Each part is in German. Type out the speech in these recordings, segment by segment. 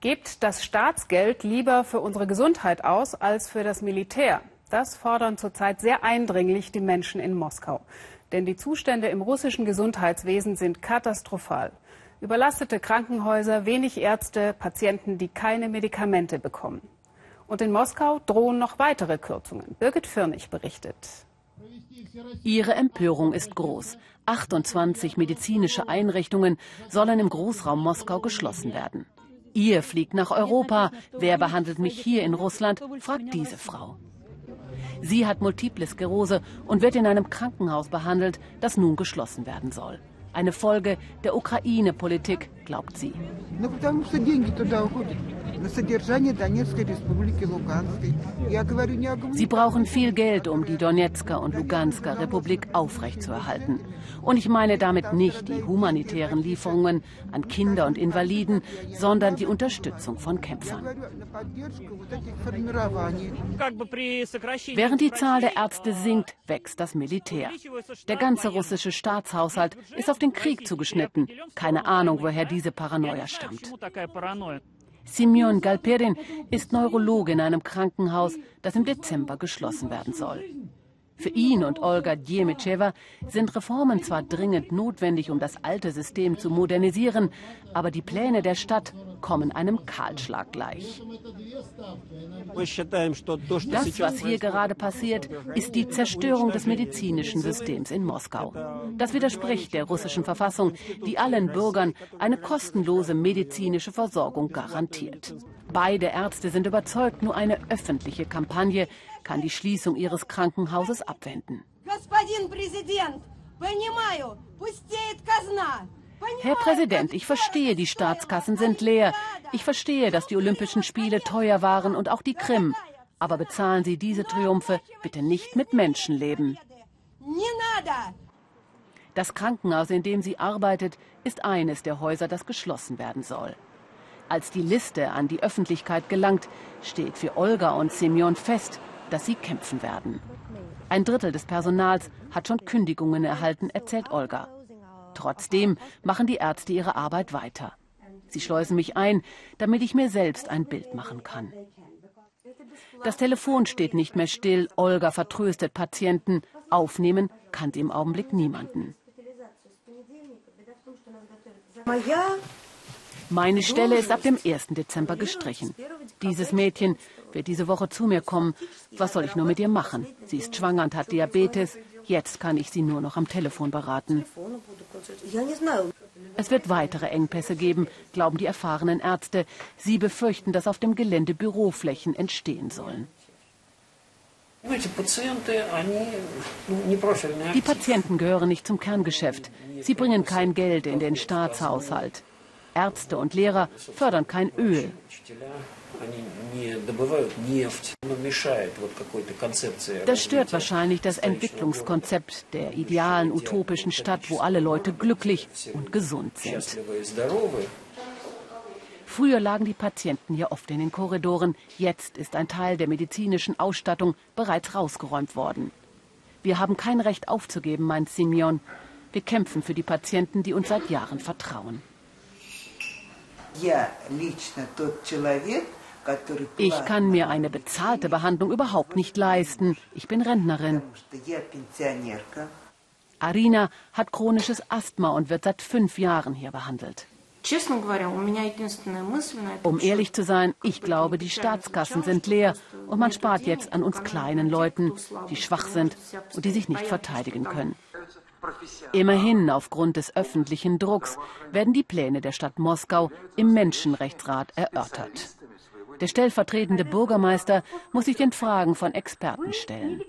Gebt das Staatsgeld lieber für unsere Gesundheit aus als für das Militär. Das fordern zurzeit sehr eindringlich die Menschen in Moskau. Denn die Zustände im russischen Gesundheitswesen sind katastrophal. Überlastete Krankenhäuser, wenig Ärzte, Patienten, die keine Medikamente bekommen. Und in Moskau drohen noch weitere Kürzungen. Birgit Firnig berichtet. Ihre Empörung ist groß. 28 medizinische Einrichtungen sollen im Großraum Moskau geschlossen werden. Ihr fliegt nach Europa. Wer behandelt mich hier in Russland? fragt diese Frau. Sie hat Multiple Sklerose und wird in einem Krankenhaus behandelt, das nun geschlossen werden soll. Eine Folge der Ukraine-Politik, glaubt sie. Sie brauchen viel Geld, um die Donetsker und Lugansker Republik aufrechtzuerhalten. Und ich meine damit nicht die humanitären Lieferungen an Kinder und Invaliden, sondern die Unterstützung von Kämpfern. Während die Zahl der Ärzte sinkt, wächst das Militär. Der ganze russische Staatshaushalt ist auf den Krieg zugeschnitten. Keine Ahnung, woher diese Paranoia stammt. Simeon Galperin ist Neurologe in einem Krankenhaus, das im Dezember geschlossen werden soll. Für ihn und Olga Djemitscheva sind Reformen zwar dringend notwendig, um das alte System zu modernisieren, aber die Pläne der Stadt kommen einem Kahlschlag gleich. Das, was hier gerade passiert, ist die Zerstörung des medizinischen Systems in Moskau. Das widerspricht der russischen Verfassung, die allen Bürgern eine kostenlose medizinische Versorgung garantiert. Beide Ärzte sind überzeugt, nur eine öffentliche Kampagne kann die Schließung ihres Krankenhauses abwenden. Herr Präsident, ich verstehe, die Staatskassen sind leer. Ich verstehe, dass die Olympischen Spiele teuer waren und auch die Krim. Aber bezahlen Sie diese Triumphe bitte nicht mit Menschenleben. Das Krankenhaus, in dem sie arbeitet, ist eines der Häuser, das geschlossen werden soll. Als die Liste an die Öffentlichkeit gelangt, steht für Olga und Semyon fest, dass sie kämpfen werden. Ein Drittel des Personals hat schon Kündigungen erhalten, erzählt Olga. Trotzdem machen die Ärzte ihre Arbeit weiter. Sie schleusen mich ein, damit ich mir selbst ein Bild machen kann. Das Telefon steht nicht mehr still. Olga vertröstet Patienten. Aufnehmen kann sie im Augenblick niemanden. Meine Stelle ist ab dem 1. Dezember gestrichen. Dieses Mädchen wird diese Woche zu mir kommen. Was soll ich nur mit ihr machen? Sie ist schwanger und hat Diabetes. Jetzt kann ich sie nur noch am Telefon beraten. Es wird weitere Engpässe geben, glauben die erfahrenen Ärzte. Sie befürchten, dass auf dem Gelände Büroflächen entstehen sollen. Die Patienten gehören nicht zum Kerngeschäft. Sie bringen kein Geld in den Staatshaushalt. Ärzte und Lehrer fördern kein Öl. Das stört wahrscheinlich das Entwicklungskonzept der idealen utopischen Stadt, wo alle Leute glücklich und gesund sind. Früher lagen die Patienten hier oft in den Korridoren. Jetzt ist ein Teil der medizinischen Ausstattung bereits rausgeräumt worden. Wir haben kein Recht aufzugeben, meint Simeon. Wir kämpfen für die Patienten, die uns seit Jahren vertrauen. Ich kann mir eine bezahlte Behandlung überhaupt nicht leisten. Ich bin Rentnerin. Arina hat chronisches Asthma und wird seit fünf Jahren hier behandelt. Um ehrlich zu sein, ich glaube, die Staatskassen sind leer und man spart jetzt an uns kleinen Leuten, die schwach sind und die sich nicht verteidigen können. Immerhin, aufgrund des öffentlichen Drucks, werden die Pläne der Stadt Moskau im Menschenrechtsrat erörtert. Der stellvertretende Bürgermeister muss sich den Fragen von Experten stellen.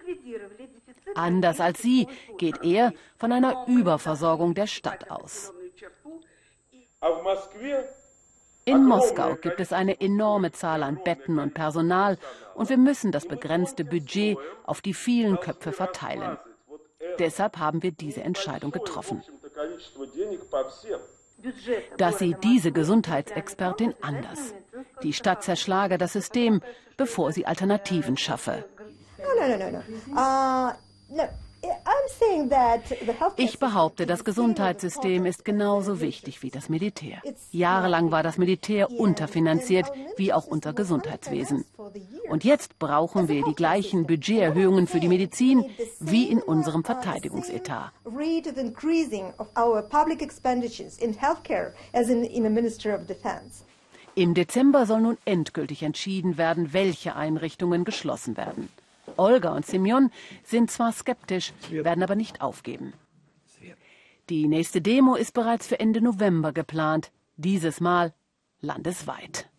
Anders als sie geht er von einer Überversorgung der Stadt aus. In Moskau gibt es eine enorme Zahl an Betten und Personal und wir müssen das begrenzte Budget auf die vielen Köpfe verteilen. Deshalb haben wir diese Entscheidung getroffen. Das sieht diese Gesundheitsexpertin anders. Die Stadt zerschlage das System, bevor sie Alternativen schaffe. Ich behaupte, das Gesundheitssystem ist genauso wichtig wie das Militär. Jahrelang war das Militär unterfinanziert, wie auch unser Gesundheitswesen. Und jetzt brauchen wir die gleichen Budgeterhöhungen für die Medizin wie in unserem Verteidigungsetat. Im Dezember soll nun endgültig entschieden werden, welche Einrichtungen geschlossen werden. Olga und Simeon sind zwar skeptisch, werden aber nicht aufgeben. Die nächste Demo ist bereits für Ende November geplant, dieses Mal landesweit.